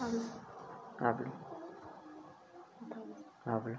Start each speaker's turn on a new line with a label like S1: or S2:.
S1: Abre.
S2: Abre. Abre.